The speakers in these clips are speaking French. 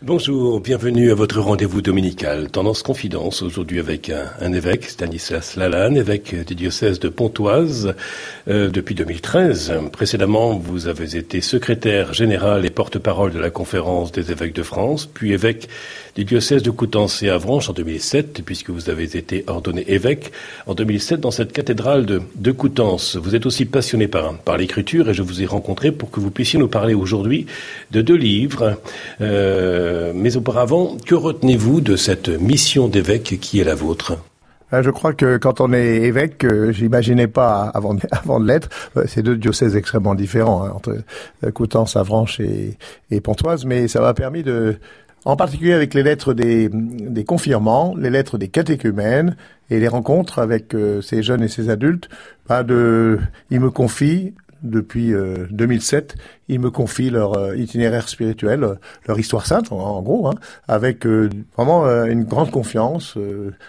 Bonjour, bienvenue à votre rendez-vous dominical. Tendance Confidence, aujourd'hui avec un, évêque, Stanislas Lalanne, évêque du diocèse de Pontoise euh, depuis 2013. Précédemment, vous avez été secrétaire général et porte-parole de la conférence des évêques de France, puis évêque du diocèse de Coutances et Avranches en 2007, puisque vous avez été ordonné évêque en 2007 dans cette cathédrale de, Coutances. Vous êtes aussi passionné par, par l'écriture et je vous ai rencontré pour que vous puissiez nous parler aujourd'hui de deux livres. Euh, euh, mais auparavant, que retenez-vous de cette mission d'évêque qui est la vôtre? Euh, je crois que quand on est évêque, euh, j'imaginais pas avant de l'être, c'est deux diocèses extrêmement différents hein, entre Coutances, Avranches et, Pontoise, mais ça m'a permis de, en particulier avec les lettres des, des confirmants, les lettres des catéchumènes et les rencontres avec ces jeunes et ces adultes, pas de, ils me confient depuis 2007, euh, ils me confient leur euh, itinéraire spirituel, euh, leur histoire sainte, en, gros, hein, avec vraiment une grande confiance,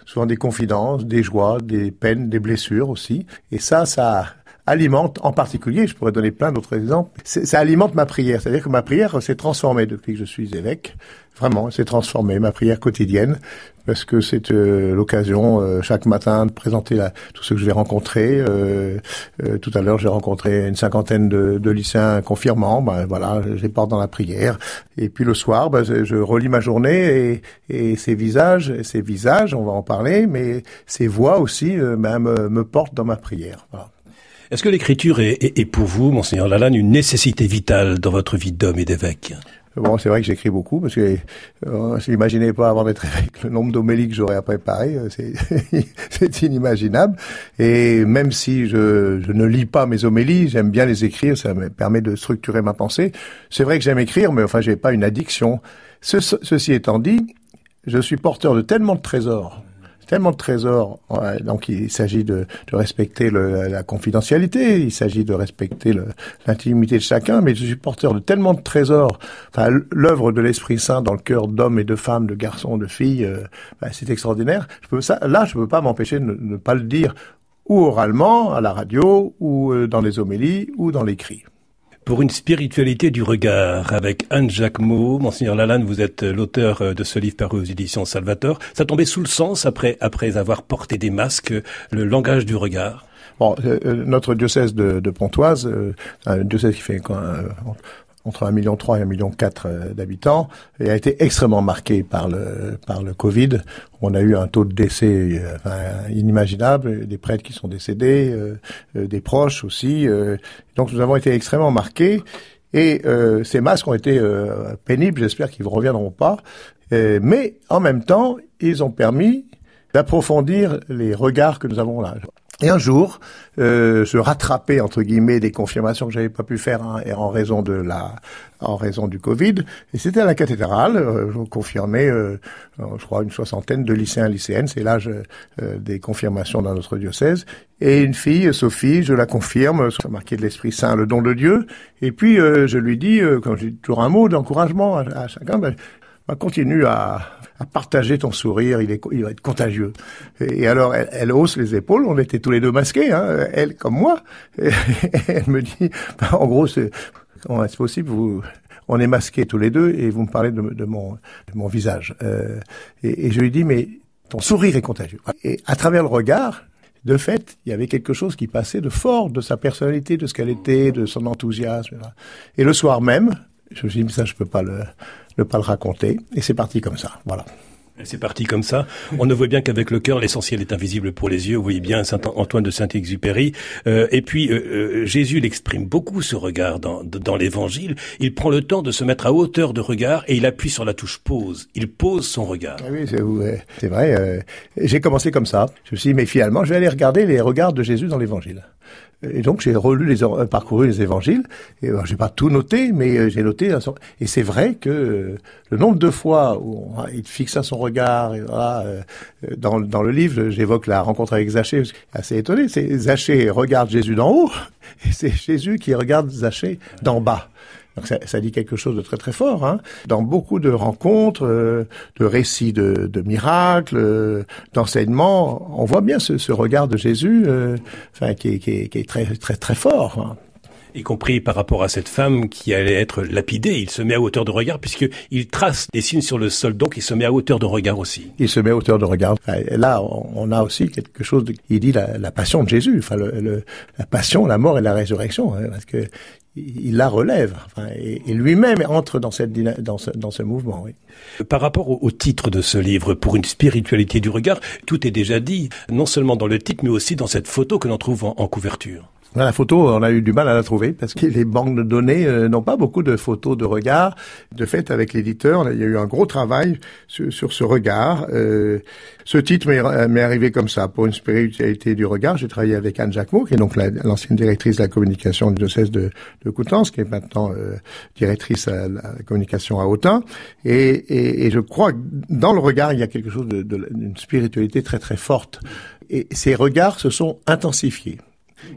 souvent des confidences, des joies, des peines, des blessures aussi. Et ça, ça alimente en particulier, je pourrais donner plein d'autres exemples, ça alimente ma prière. C'est-à-dire que ma prière s'est transformée depuis que je suis évêque. Vraiment, s'est transformée, ma prière quotidienne, parce que c'est euh, l'occasion euh, chaque matin de présenter la, tout ce que je vais rencontrer. Euh, tout à l'heure, j'ai rencontré une cinquantaine de, de lycéens confirmants. Ben voilà, je les porte dans la prière. Et puis le soir, ben, je relis ma journée et, et ces visages, ces visages, on va en parler, mais ces voix aussi ben, me, me portent dans ma prière. Voilà. Est-ce que l'écriture est, est, pour vous, monseigneur Lalanne, une nécessité vitale dans votre vie d'homme et d'évêque? Bon, c'est vrai que j'écris beaucoup parce que euh, j'imaginais pas avant d'être évêque le nombre d'homélies que j'aurais à préparer, euh, c'est inimaginable. Et même si je, je, ne lis pas mes homélies, j'aime bien les écrire, ça me permet de structurer ma pensée. C'est vrai que j'aime écrire, mais enfin, j'ai pas une addiction. ceci étant dit, je suis porteur de tellement de trésors tellement de trésors. donc il s'agit de, de, respecter le, la confidentialité, il s'agit de respecter l'intimité de chacun, mais je suis porteur de tellement de trésors. Enfin, l'œuvre de l'Esprit Saint dans le cœur d'hommes et de femmes, de garçons, de filles, euh, ben, c'est extraordinaire. Je peux ça, là, je peux pas m'empêcher de ne pas le dire ou oralement, à la radio, ou euh, dans les homélies, ou dans l'écrit pour une spiritualité du regard avec Anne Jacquemot. Monseigneur Lalanne, vous êtes l'auteur euh, de ce livre paru aux éditions Salvator. Ça tombait sous le sens après, après avoir porté des masques, le langage du regard Bon, euh, euh, notre diocèse de, de Pontoise, un diocèse qui fait entre 1,3 million et 1,4 million euh, d'habitants et a été extrêmement marqué par le par le Covid. On a eu un taux de décès euh, inimaginable, des prêtres qui sont décédés, euh, des proches aussi. donc nous avons été extrêmement marqués et ces masques ont été pénibles. J'espère qu'ils ne reviendront pas, mais en même temps ils ont permis d'approfondir les regards que nous avons là. Et un jour, euh, je rattrapais entre guillemets des confirmations que j'avais pas pu faire hein, en raison de la, en raison du Covid. Et c'était à la cathédrale. Euh, je confirmais, euh, je crois, une soixantaine de lycéens lycéennes. C'est l'âge euh, des confirmations dans notre diocèse. Et une fille, Sophie, je la confirme, sur marqué de l'Esprit Saint, le don de Dieu. Et puis je lui dis, quand j'ai toujours un mot d'encouragement à, à, chacun, ben, ben continue à à partager ton sourire, il, est, il va être contagieux. Et, alors, elle, hausse les épaules, on était tous les deux masqués, hein, elle comme moi. Et, elle me dit, bah, en gros, c'est est possible, vous, on est masqués tous les deux, et vous me parlez de, de mon, de mon visage. Euh, et, et je lui dis, mais ton sourire est contagieux. Et à travers le regard, de fait, il y avait quelque chose qui passait de fort de sa personnalité, de ce qu'elle était, de son enthousiasme. Et le soir même, je me suis dit, mais ça, je peux pas le, ne pas le raconter. Et c'est parti comme ça. Voilà. C'est parti comme ça. On ne voit bien qu'avec le cœur, l'essentiel est invisible pour les yeux. Vous voyez bien Saint Antoine de Saint-Exupéry. Euh, et puis euh, euh, Jésus l'exprime beaucoup ce regard dans, dans l'Évangile. Il prend le temps de se mettre à hauteur de regard et il appuie sur la touche pause. Il pose son regard. Ah oui, c'est vrai. J'ai commencé comme ça. Je me suis dit, mais finalement, je vais aller regarder les regards de Jésus dans l'Évangile. Et donc j'ai relu les euh, parcouru les évangiles. Et euh, j'ai pas tout noté, mais euh, j'ai noté. Et c'est vrai que le nombre de fois où il fixa son regard, dans, dans le livre, j'évoque la rencontre avec Zachée. Assez étonné, c'est Zachée regarde Jésus d'en haut, et c'est Jésus qui regarde Zachée d'en bas. Donc ça, ça, dit quelque chose de très très fort. Hein. Dans beaucoup de rencontres, euh, de récits de, de miracles, euh, d'enseignements, on voit bien ce, ce regard de Jésus, euh, enfin qui, qui, qui, est très très très fort. Hein. Y compris par rapport à cette femme qui allait être lapidée. Il se met à hauteur de regard puisqu'il trace des signes sur le sol, donc il se met à hauteur de regard aussi. Il se met à hauteur de regard. là, on a aussi quelque chose, de, il dit la, passion de Jésus, enfin le, la passion, la mort et la résurrection, hein, parce que il la relève et, lui-même entre dans, cette, dans, ce, dans ce mouvement. Par rapport au, titre de ce livre, pour une spiritualité du regard, tout est déjà dit, non seulement dans le titre, mais aussi dans cette photo que l'on trouve en couverture. La photo, on a eu du mal à la trouver parce que les banques de données euh, n'ont pas beaucoup de photos de regard. De fait, avec l'éditeur, il y a eu un gros travail sur, ce regard. Euh, ce titre m'est arrivé comme ça, pour une spiritualité du regard. J'ai travaillé avec Anne Jacquemot, qui est donc l'ancienne directrice de la communication du diocèse de, de Coutances, qui est maintenant euh, directrice à la communication à Autun. Et, et, je crois que dans le regard, il y a quelque chose d'une de, spiritualité très très forte. Et ces regards se sont intensifiés.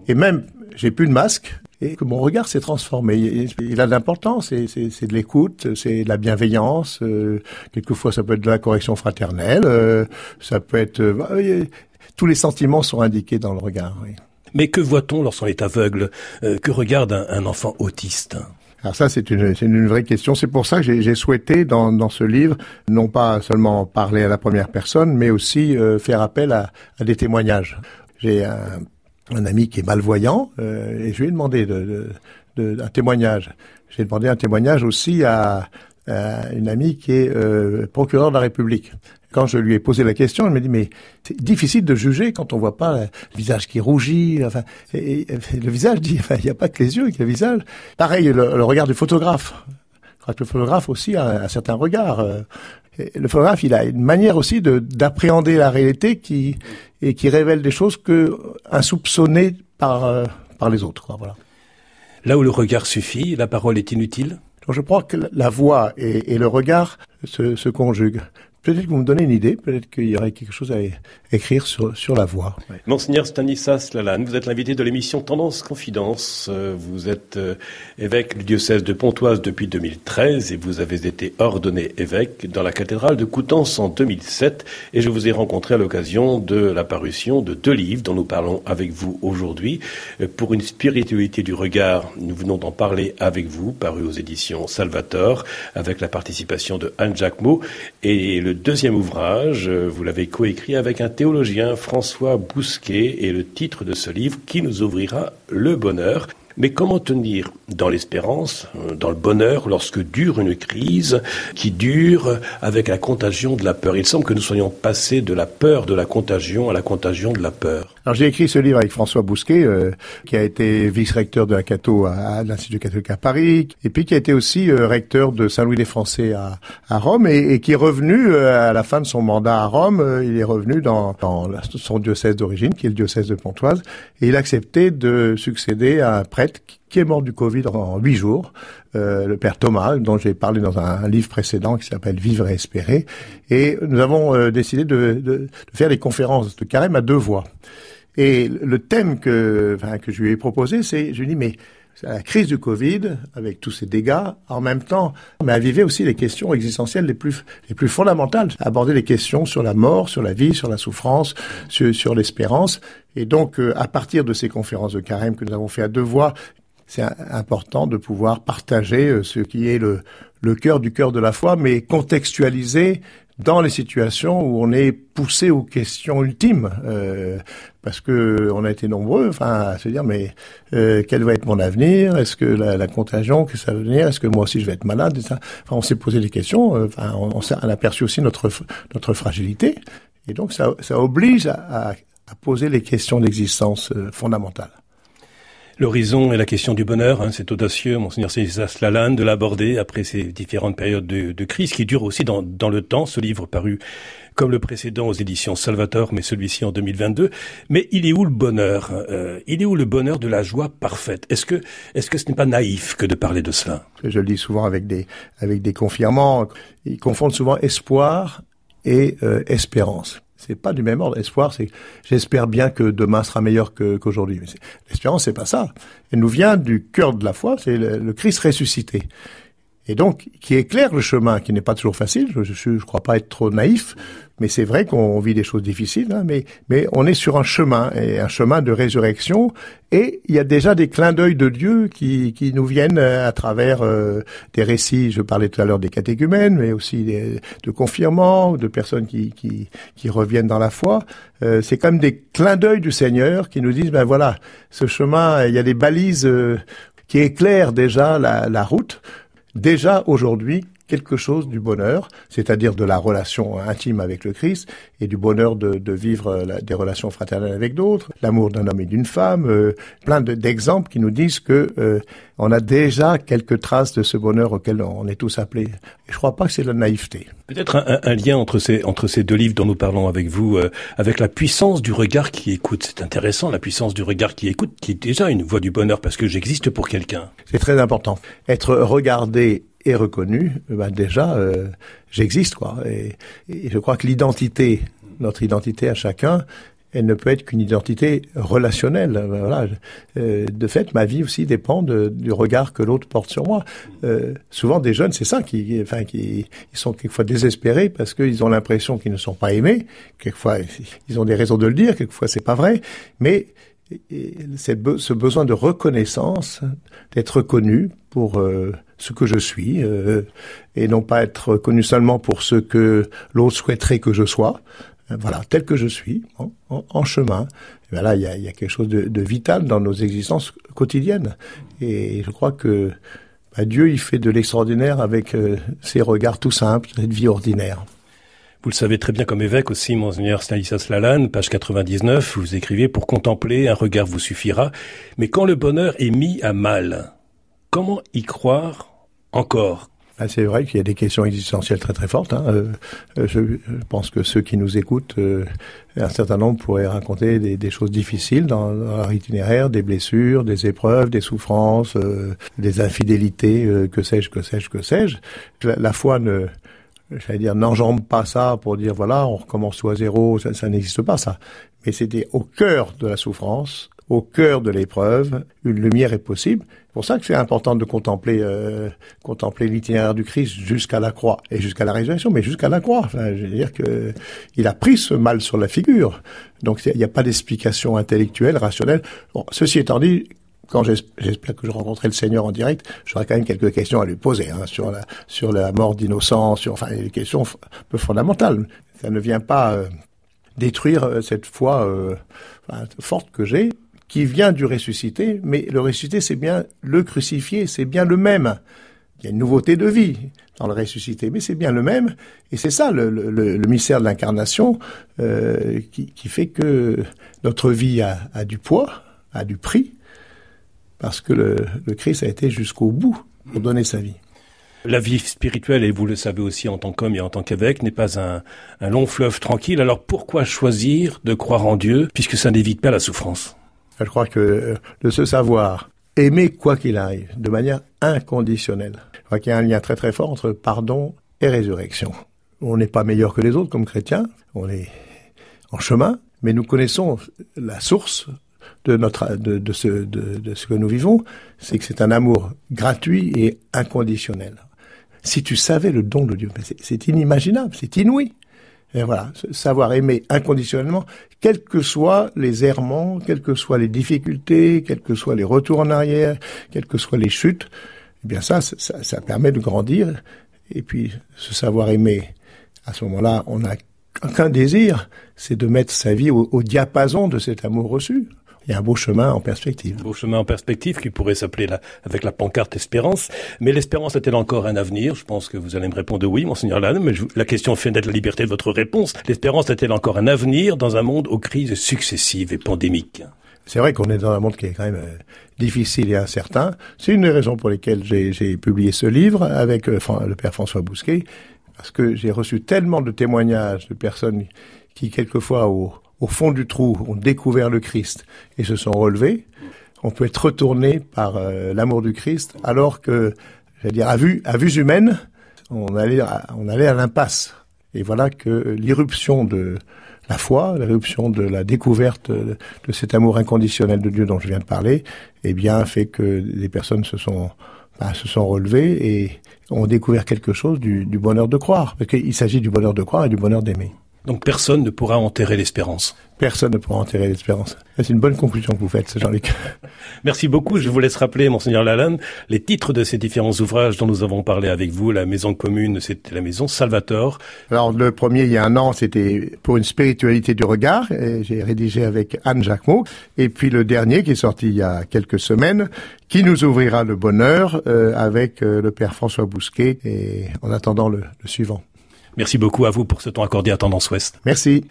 Et même, j'ai plus de masque et que mon regard s'est transformé. Il a de l'importance, c'est de l'écoute, c'est de la bienveillance. Euh, quelquefois, ça peut être de la correction fraternelle. Euh, ça peut être euh, tous les sentiments sont indiqués dans le regard. Oui. Mais que voit-on lorsqu'on est aveugle? Que regarde un, enfant autiste? Alors ça, c'est une, une vraie question. C'est pour ça que j'ai souhaité, dans, dans ce livre, non pas seulement parler à la première personne, mais aussi faire appel à, à des témoignages. J'ai un un ami qui est malvoyant, euh, et je lui ai demandé de, de, un témoignage. J'ai demandé un témoignage aussi à, une amie qui est euh, procureur de la République. Quand je lui ai posé la question, elle m'a dit mais c'est difficile de juger quand on voit pas le visage qui rougit. Enfin, le visage dit, il n'y a pas que les yeux, il y a le visage. Pareil, le, regard du photographe. Je crois que le photographe aussi a un certain regard. Le photographe, il a une manière aussi de d'appréhender la réalité qui et qui révèle des choses que insoupçonnées par euh, par les autres. Quoi, voilà. Là où le regard suffit, la parole est inutile? je crois que la voix et, et le regard se, se conjuguent. Peut-être que vous me donnez une idée, peut-être qu'il y aurait quelque chose à écrire sur, sur la voie. Monseigneur Stanislas Lalanne, vous êtes l'invité de l'émission Tendance Confidence. Euh, vous êtes euh, évêque du diocèse de Pontoise depuis 2013 et vous avez été ordonné évêque dans la cathédrale de Coutances en 2007. Et je vous ai rencontré à l'occasion de la parution de deux livres dont nous parlons avec vous aujourd'hui. Euh, pour une spiritualité du regard, nous venons d'en parler avec vous, paru aux éditions Salvator, avec la participation de Anne Jacquemot et le le deuxième ouvrage, euh, vous l'avez coécrit avec un théologien, François Bousquet, et le titre de ce livre qui nous ouvrira le bonheur? Mais comment tenir dans l'espérance, euh, dans le bonheur, lorsque dure une crise qui dure avec la contagion de la peur? Il semble que nous soyons passés de la peur de la contagion à la contagion de la peur. Alors j'ai écrit ce livre avec François Bousquet, euh, qui a été vice-recteur de la Cato à, l'Institut catholique à Paris, et puis qui a été aussi euh, recteur de Saint-Louis des Français à, à Rome, et, qui est revenu à la fin de son mandat à Rome. il est revenu dans, dans son diocèse d'origine, qui est le diocèse de Pontoise, et il a accepté de succéder à un prêtre qui est mort du Covid en huit jours, euh, le père Thomas, dont j'ai parlé dans un, livre précédent qui s'appelle Vivre et espérer. Et nous avons euh, décidé de, de, de, faire des conférences de carême à deux voix. Et le thème que, enfin, que je lui ai proposé, c'est, je lui ai dit, mais la crise du Covid, avec tous ces dégâts, en même temps, mais vivait aussi les questions existentielles les plus, les plus fondamentales, aborder les questions sur la mort, sur la vie, sur la souffrance, sur, sur l'espérance. Et donc, euh, à partir de ces conférences de carême que nous avons fait à deux voix, c'est important de pouvoir partager euh, ce qui est le, le cœur du cœur de la foi, mais contextualisé dans les situations où on est poussé aux questions ultimes, euh, parce que on a été nombreux, enfin, à se dire mais euh, quel va être mon avenir? Est-ce que la, la, contagion que ça va venir? Est-ce que moi aussi je vais être malade? Enfin, on s'est posé des questions. Euh, enfin, on, on, a aperçu aussi notre notre fragilité, et donc ça, ça oblige à, à, à poser les questions d'existence euh, fondamentales. L'horizon et la question du bonheur, hein, c'est audacieux, monseigneur César Lalanne, de l'aborder après ces différentes périodes de, crise qui durent aussi dans, dans le temps. Ce livre paru comme le précédent aux éditions Salvator, mais celui-ci en 2022. Mais il est où le bonheur euh, Il est où le bonheur de la joie parfaite? Est-ce que, est-ce que ce n'est pas naïf que de parler de cela? Je le dis souvent avec des, avec des confirmants. Ils confondent souvent espoir et euh, espérance c'est pas du même ordre. Espoir, c'est j'espère bien que demain sera meilleur qu'aujourd'hui. L'espérance, c'est pas ça. Elle nous vient du cœur de la foi, c'est le, Christ ressuscité. Et donc qui éclaire le chemin, qui n'est pas toujours facile. Je ne crois pas être trop naïf, mais c'est vrai qu'on vit des choses difficiles. Hein, mais, mais on est sur un chemin, et un chemin de résurrection, et il y a déjà des clins d'œil de Dieu qui, qui nous viennent euh, à travers euh, des récits. Je parlais tout à l'heure des catéchumènes, mais aussi des, de confirmants, de personnes qui, qui, qui reviennent dans la foi. Euh, c'est comme des clins d'œil du Seigneur qui nous disent ben voilà, ce chemin, il y a des balises qui éclairent déjà la, la route déjà aujourd'hui quelque chose du bonheur, c'est-à-dire de la relation intime avec le Christ et du bonheur de, de vivre euh, des relations fraternelles avec d'autres, l'amour d'un homme et d'une femme, euh, plein d'exemples qui nous disent que euh, on a déjà quelques traces de ce bonheur auquel on est tous appelés. Et je crois pas que c'est la naïveté. Peut-être un, un, lien entre ces entre ces deux livres dont nous parlons avec vous, avec la puissance du regard qui écoute. C'est intéressant, la puissance du regard qui écoute, qui est déjà une voie du bonheur parce que j'existe pour quelqu'un. C'est très important. Être regardé est reconnu, ben déjà, euh, j'existe, quoi. Et, je crois que l'identité, notre identité à chacun, elle ne peut être qu'une identité relationnelle. Ben voilà. Euh, de fait, ma vie aussi dépend de, du regard que l'autre porte sur moi. Euh, souvent, des jeunes, c'est ça, qui, enfin, qui ils sont quelquefois désespérés parce qu'ils ont l'impression qu'ils ne sont pas aimés. Quelquefois, ils ont des raisons de le dire. Quelquefois, c'est pas vrai. Mais ce besoin de reconnaissance, d'être reconnu pour euh, ce que je suis, euh, et non pas être reconnu seulement pour ce que l'autre souhaiterait que je sois. Euh, voilà, tel que je suis, en, chemin. Et là, il y a, quelque chose de, de, vital dans nos existences quotidiennes. Et je crois que bah, Dieu, il fait de l'extraordinaire avec ses regards tout simples, cette vie ordinaire. Vous le savez très bien comme évêque aussi, monseigneur Stanislas Lalanne, page 99, vous écrivez pour contempler, un regard vous suffira. Mais quand le bonheur est mis à mal, comment y croire encore? Ah, c'est vrai qu'il y a des questions existentielles très très fortes. Hein. Euh, euh, je, pense que ceux qui nous écoutent, euh, un certain nombre pourraient raconter des, choses difficiles dans, leur itinéraire, des blessures, des épreuves, des souffrances, des infidélités, que sais-je, que sais-je, que sais-je. La foi ne, j'allais dire, n'enjambe pas ça pour dire voilà, on recommence tout à zéro, ça, ça n'existe pas ça. Mais c'était au cœur de la souffrance, au cœur de l'épreuve, une lumière est possible. C'est pour ça que c'est important de contempler, euh, contempler l'itinéraire du Christ jusqu'à la croix et jusqu'à la résurrection, mais jusqu'à la croix. Enfin, je veux dire que il a pris ce mal sur la figure. Donc il n'y a pas d'explication intellectuelle, rationnelle. Bon, ceci étant dit, quand j'espère que je rencontrerai le Seigneur en direct, j'aurai quand même quelques questions à lui poser hein, sur la mort d'innocence, sur enfin des questions un peu fondamentales. Ça ne vient pas euh, détruire euh, cette foi euh, forte que j'ai, qui vient du ressuscité, mais le ressuscité c'est bien le crucifié, c'est bien le même. Il y a une nouveauté de vie dans le ressuscité, mais c'est bien le même. Et c'est ça le, le, mystère de l'incarnation qui, fait que notre vie a du poids, a du prix, parce que le, le Christ a été jusqu'au bout pour donner sa vie. La vie spirituelle, et vous le savez aussi en tant qu'homme et en tant qu'évêque, n'est pas un, un, long fleuve tranquille. Alors pourquoi choisir de croire en Dieu, puisque ça n'évite pas la souffrance? Je crois que euh, de se savoir aimer quoi qu'il arrive, de manière inconditionnelle, je crois qu'il y a un lien très très fort entre pardon et résurrection. On n'est pas meilleur que les autres comme chrétiens, on est en chemin, mais nous connaissons la source de notre de, de, ce, de, de ce que nous vivons, c'est que c'est un amour gratuit et inconditionnel. Si tu savais le don de Dieu, c'est inimaginable, c'est inouï. Et voilà, savoir aimer inconditionnellement, quels que soient les errements, quelles que soient les difficultés, quels que soient les retours en arrière, quelles que soient les chutes, eh bien ça, ça, ça permet de grandir. Et puis, ce savoir aimer, à ce moment-là, on n'a qu'un désir, c'est de mettre sa vie au, au diapason de cet amour reçu il y a un beau chemin en perspective. Un beau chemin en perspective qui pourrait s'appeler avec la pancarte Espérance. Mais l'espérance a-t-elle encore un avenir? Je pense que vous allez me répondre oui, monseigneur Lannes, mais la question fait d'être la liberté de votre réponse. L'espérance a-t-elle encore un avenir dans un monde aux crises successives et pandémiques? C'est vrai qu'on est dans un monde qui est quand même euh, difficile et incertain. C'est une des raisons pour lesquelles j'ai publié ce livre avec euh, le père François Bousquet, parce que j'ai reçu tellement de témoignages de personnes qui, quelquefois, au, au fond du trou, ont découvert le Christ et se sont relevés, on peut être retourné par euh, l'amour du Christ, alors que, j'allais dire, à vue, à vues humaines, on allait, à, on allait à l'impasse. Et voilà que l'irruption de la foi, l'irruption de la découverte de, cet amour inconditionnel de Dieu dont je viens de parler, eh bien, fait que les personnes se sont bah, se sont relevés et ont découvert quelque chose du, du bonheur de croire, parce qu'il s'agit du bonheur de croire et du bonheur d'aimer. Donc personne ne pourra enterrer l'espérance. Personne ne pourra enterrer l'espérance. C'est une bonne conclusion que vous faites, Jean-Luc. Merci beaucoup. Je vous laisse rappeler, Monseigneur Lalanne, les titres de ces différents ouvrages dont nous avons parlé avec vous. La maison commune, c'était la maison Salvator. Alors, le premier, il y a un an, c'était pour une spiritualité du regard. J'ai rédigé avec Anne Jacquemot. Et puis le dernier, qui est sorti il y a quelques semaines, qui nous ouvrira le bonheur euh, avec euh, le Père François Bousquet. Et en attendant le, le suivant. Merci beaucoup à vous pour ce temps accordé à Tendance Ouest. Merci.